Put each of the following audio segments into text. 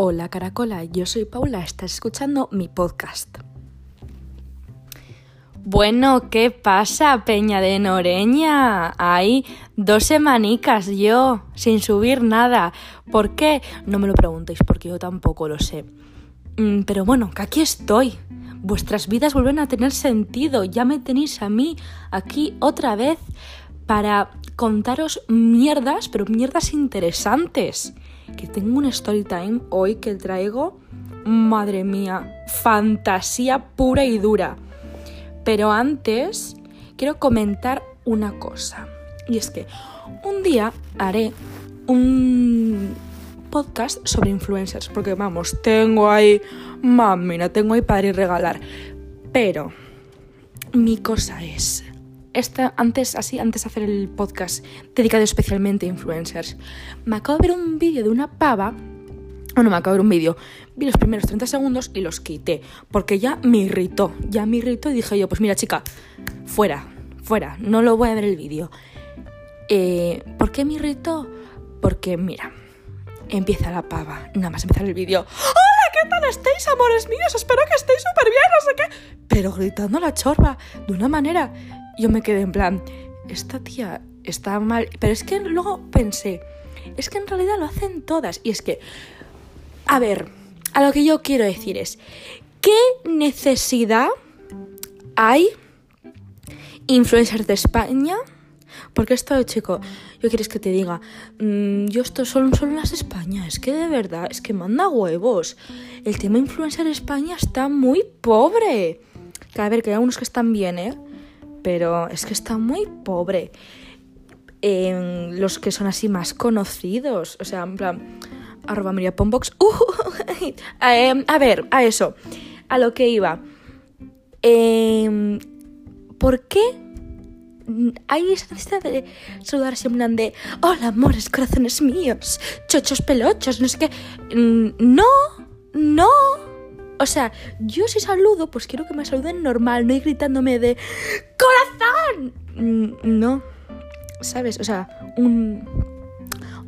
Hola Caracola, yo soy Paula, estás escuchando mi podcast. Bueno, ¿qué pasa, Peña de Noreña? Hay dos semanicas yo, sin subir nada. ¿Por qué? No me lo preguntéis porque yo tampoco lo sé. Mm, pero bueno, que aquí estoy. Vuestras vidas vuelven a tener sentido. Ya me tenéis a mí aquí otra vez para contaros mierdas, pero mierdas interesantes que tengo un story time hoy que traigo, madre mía, fantasía pura y dura. Pero antes quiero comentar una cosa. Y es que un día haré un podcast sobre influencers. Porque vamos, tengo ahí, mamina, tengo ahí para ir regalar. Pero mi cosa es esta, antes, así, antes de hacer el podcast dedicado especialmente a influencers, me acabo de ver un vídeo de una pava. Bueno, me acabo de ver un vídeo. Vi los primeros 30 segundos y los quité. Porque ya me irritó. Ya me irritó y dije yo, pues mira, chica, fuera, fuera. No lo voy a ver el vídeo. Eh, ¿Por qué me irritó? Porque, mira, empieza la pava. Nada más empezar el vídeo. ¡Hola! ¿Qué tal estáis, amores míos? Espero que estéis súper bien, no sé qué. Pero gritando la chorba de una manera yo me quedé en plan, esta tía está mal. Pero es que luego pensé, es que en realidad lo hacen todas. Y es que, a ver, a lo que yo quiero decir es, ¿qué necesidad hay influencers de España? Porque esto, chico, yo quieres que te diga, mm, yo esto son solo las de España, es que de verdad, es que manda huevos. El tema influencer de España está muy pobre. A ver, que hay unos que están bien, ¿eh? Pero es que está muy pobre. Los que son así más conocidos, o sea, en plan, arroba María Pombox. Uh, eh, a ver, a eso, a lo que iba. Em, ¿Por qué hay esa necesidad de saludar así en plan de hola amores, corazones míos, chochos pelochos, no sé qué? Mm, no, no. O sea, yo si saludo, pues quiero que me saluden normal, no ir gritándome de ¡Corazón! Mm, no. ¿Sabes? O sea, un.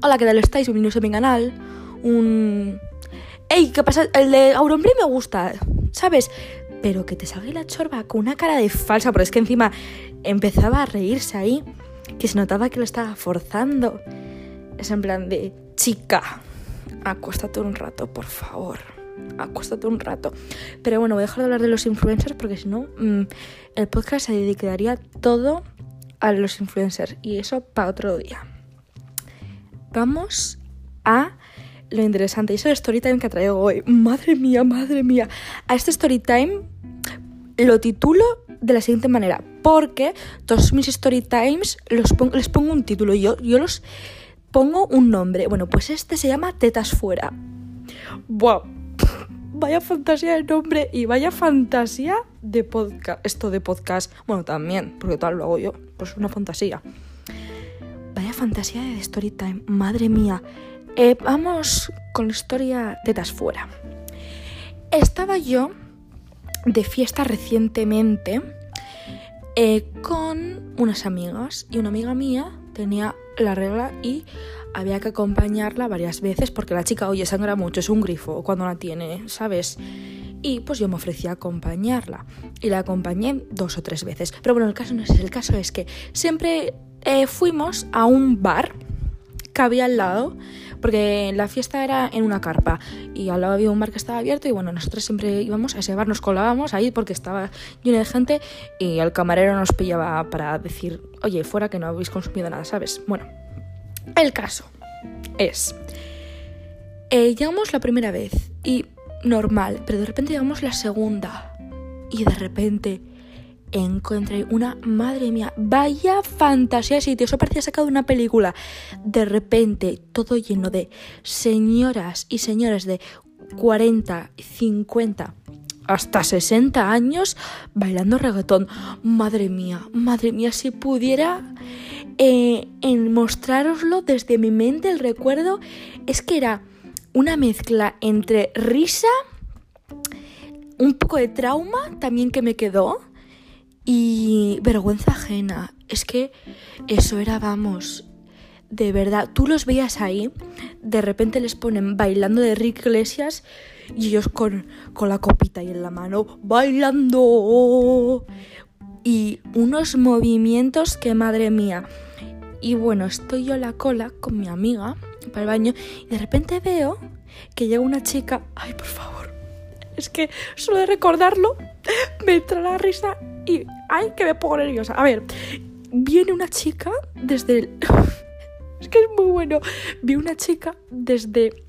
Hola, ¿qué tal estáis? Bienvenidos a mi canal. Un. ¡Ey! ¿Qué pasa? El de Auronplay me gusta. ¿Sabes? Pero que te salga la chorba con una cara de falsa, porque es que encima empezaba a reírse ahí, que se notaba que lo estaba forzando. Es en plan de, chica, acuéstate un rato, por favor acuéstate un rato. Pero bueno, voy a dejar de hablar de los influencers porque si no, mm, el podcast se dedicaría todo a los influencers y eso para otro día. Vamos a lo interesante. Y es el story time que traigo hoy. Madre mía, madre mía. A este story time lo titulo de la siguiente manera. Porque todos mis story times los les pongo un título. Yo, yo los pongo un nombre. Bueno, pues este se llama Tetas Fuera. Buah, vaya fantasía de nombre y vaya fantasía de podcast. Esto de podcast, bueno, también, porque tal lo hago yo, pues es una fantasía. Vaya fantasía de story time, madre mía. Eh, vamos con la historia tetas fuera. Estaba yo de fiesta recientemente eh, con unas amigas y una amiga mía tenía la regla y había que acompañarla varias veces porque la chica, oye, sangra mucho, es un grifo cuando la tiene, ¿sabes? Y pues yo me ofrecí a acompañarla y la acompañé dos o tres veces. Pero bueno, el caso no es el caso es que siempre eh, fuimos a un bar había al lado, porque la fiesta era en una carpa y al lado había un bar que estaba abierto y bueno, nosotros siempre íbamos a ese bar, nos colábamos ahí porque estaba lleno de gente y el camarero nos pillaba para decir, oye, fuera que no habéis consumido nada, ¿sabes? Bueno, el caso es, eh, llegamos la primera vez y normal, pero de repente llegamos la segunda y de repente encontré una, madre mía, vaya fantasía de sitio, eso parecía sacado de una película. De repente, todo lleno de señoras y señores de 40, 50, hasta 60 años bailando reggaetón. Madre mía, madre mía, si pudiera eh, en mostraroslo desde mi mente, el recuerdo es que era una mezcla entre risa, un poco de trauma también que me quedó y vergüenza ajena. Es que eso era, vamos, de verdad, tú los veías ahí, de repente les ponen bailando de Rick Iglesias y ellos con, con la copita ahí en la mano, bailando. Y unos movimientos que madre mía. Y bueno, estoy yo a la cola con mi amiga para el baño y de repente veo que llega una chica. Ay, por favor. Es que solo de recordarlo me entra la risa y. Ay, que me pongo nerviosa. A ver, viene una chica desde el. es que es muy bueno. Vi una chica desde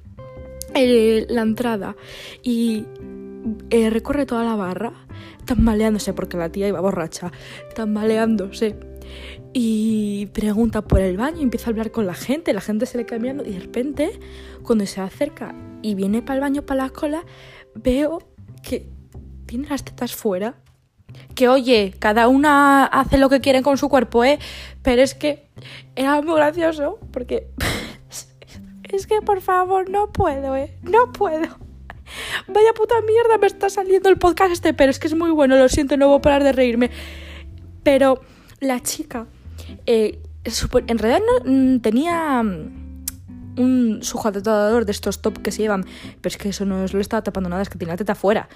eh, la entrada y eh, recorre toda la barra tambaleándose porque la tía iba borracha, tambaleándose y pregunta por el baño empieza a hablar con la gente, la gente se le queda mirando y de repente cuando se acerca y viene para el baño para la cola veo que tiene las tetas fuera. Que oye, cada una hace lo que quiere con su cuerpo, ¿eh? Pero es que era muy gracioso porque es que por favor no puedo, ¿eh? No puedo. Vaya puta mierda me está saliendo el podcast este, pero es que es muy bueno, lo siento, no voy a parar de reírme. Pero la chica, eh, en realidad no, mm, tenía mm, un sujetador de estos top que se llevan, pero es que eso no le estaba tapando nada, es que tiene la teta fuera.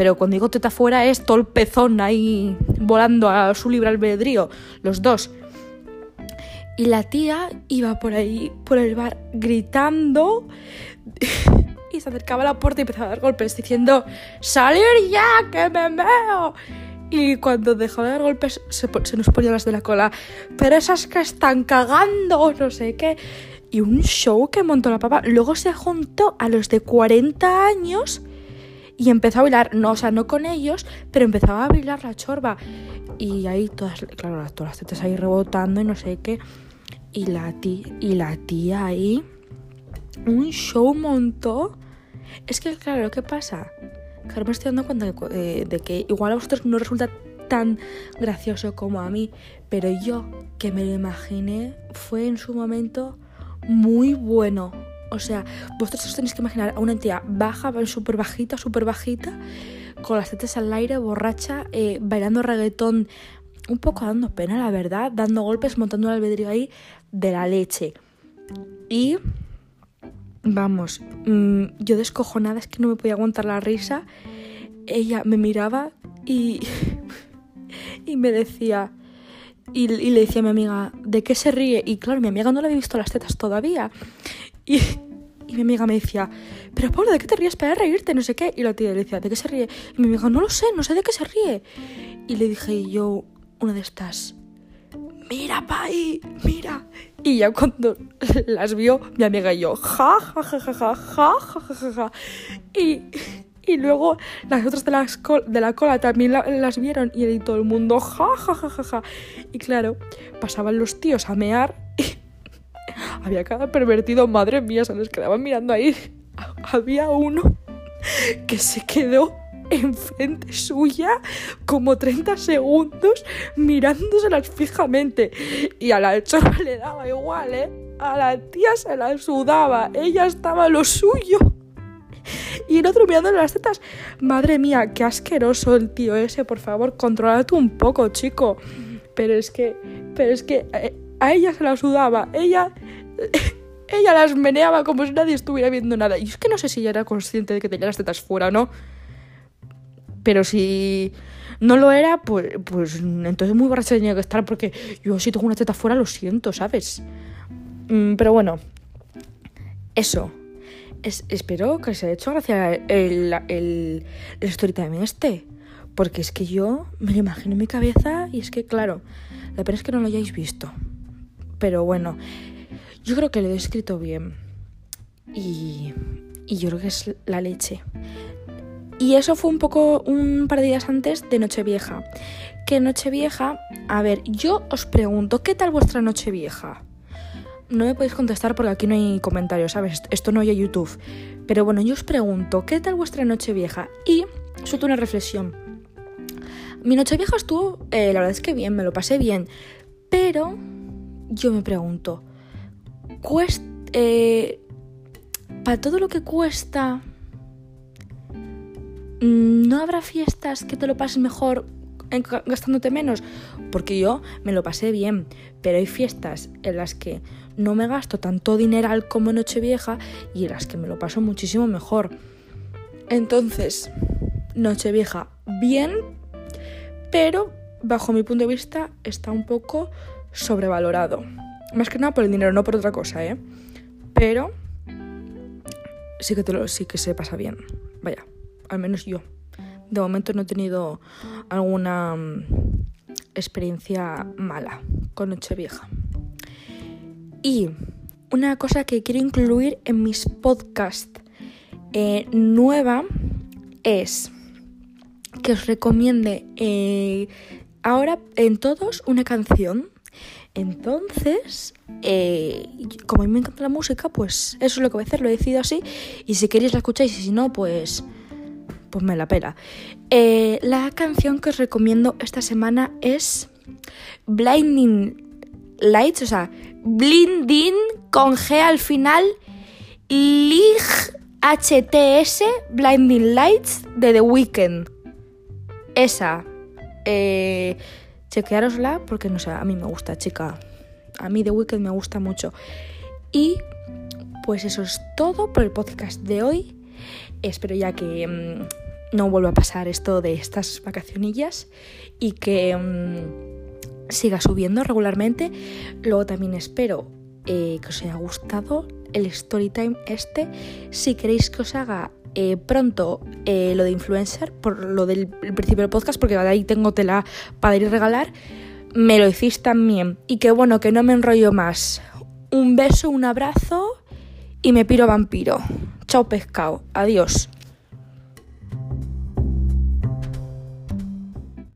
Pero cuando digo teta fuera es todo el pezón ahí volando a su libre albedrío, los dos. Y la tía iba por ahí, por el bar, gritando y se acercaba a la puerta y empezaba a dar golpes diciendo ¡Salir ya, que me veo! Y cuando dejó de dar golpes se, nos ponía las de la cola. Pero esas que están cagando, no sé qué. Y un show que montó la papa. Luego se juntó a los de 40 años y empezó a bailar. No, o sea, no con ellos, pero empezaba a bailar la chorba. Y ahí todas, claro, todas las tetas ahí rebotando y no sé qué. Y la tía, y la tía ahí, un show montó. Es que, claro, que pasa Claro, me estoy dando cuenta de, de, que igual a vosotros no resulta tan gracioso como a mí, pero yo que me lo imaginé fue en su momento muy bueno. O sea, vosotros os tenéis que imaginar a una entidad baja, súper bajita, súper bajita, con las tetas al aire, borracha, eh, bailando reggaetón, un poco dando pena, la verdad, dando golpes, montando el albedrío ahí de la leche. Y Vamos, mm, yo descojonada, es que no me podía aguantar la risa. Ella me miraba y, y me decía, y, le decía a mi amiga, ¿de qué se ríe? Y claro, mi amiga no le había visto las tetas todavía. Y, mi amiga me decía, pero Paula, ¿de qué te ríes para reírte? No sé qué. Y la tía le decía, ¿de qué se ríe? Y mi amiga, no lo sé, no sé de qué se ríe. Y le dije yo, una de estas, mira, Pai, mira. Y ya cuando las vio, mi amiga y yo, ja, ja, ja, ja, ja, ja, ja, ja, ja. Y, y luego las otras de, las de la cola también las vieron y todo el mundo, ja, ja, ja, ja, ja. Y claro, pasaban los tíos a mear había cada pervertido, madre mía, se les quedaban mirando ahí. Había uno que se quedó enfrente suya como 30 segundos mirándoselas fijamente. Y a la chorra le daba igual, ¿eh? A la tía se la sudaba, ella estaba lo suyo. Y el otro mirándole las tetas. Madre mía, qué asqueroso el tío ese, por favor, controlate un poco, chico. Pero es que, pero es que eh, a ella se la sudaba, ella ella las meneaba como si nadie estuviera viendo nada. Y es que no sé si ella era consciente de que tenía las tetas fuera o no. Pero si no lo era, pues, pues entonces muy borracha tenía que estar porque yo si tengo una teta fuera lo siento, ¿sabes? Mm, pero bueno, eso. espero que se haya hecho gracia el, el, el story time este. Porque es que yo me lo imagino en mi cabeza y es que, claro, la pena es que no lo hayáis visto. Pero bueno, yo creo que lo he escrito bien. Y, y yo creo que es la leche. Y eso fue un poco un par de días antes de Nochevieja. Que Nochevieja, a ver, yo os pregunto, ¿qué tal vuestra Nochevieja? No me podéis contestar porque aquí no hay comentarios, ¿sabes? Esto no hay YouTube. Pero bueno, yo os pregunto, ¿qué tal vuestra Nochevieja? Y suelto una reflexión. Mi Nochevieja estuvo, eh, la verdad es que bien, me lo pasé bien. Pero yo me pregunto, cuesta, eh, para todo lo que cuesta Mm, ¿No habrá fiestas que te lo pases mejor gastándote menos? Porque yo me lo pasé bien, pero hay fiestas en las que no me gasto tanto dineral como Nochevieja y en las que me lo paso muchísimo mejor. Entonces, Nochevieja, bien, pero bajo mi punto de vista está un poco sobrevalorado. Más que nada por el dinero, no por otra cosa, ¿eh? Pero sí que, lo, sí que se pasa bien. Vaya, al menos yo. De momento no he tenido alguna mm, experiencia mala con Nochevieja. Y una cosa que quiero incluir en mis podcasts eh, nueva es que os recomiende eh, ahora en todos una canción. Entonces, eh, como a mí me encanta la música, pues eso es lo que voy a hacer, lo he decidido así. Y si queréis la escucháis y si no, pues, pues me la pela. Eh, la canción que os recomiendo esta semana es Blinding Lights, o sea, Blinding con G al final, Lig HTS, Blinding Lights de The Weeknd. Esa. Eh, chequeárosla porque no sé, a mí me gusta, chica. A mí The Weeknd me gusta mucho. Y pues eso es todo por el podcast de hoy. Espero ya que mm, no vuelva a pasar esto de estas vacacionillas y que mm, siga subiendo regularmente. Luego también espero eh, que os haya gustado el story time este. Si queréis que os haga eh, pronto eh, lo de influencer, por lo del principio del podcast, porque ahí tengo tela para ir a regalar, me lo decís también. Y que bueno, que no me enrollo más. Un beso, un abrazo y me piro vampiro. Chao pescado, adiós.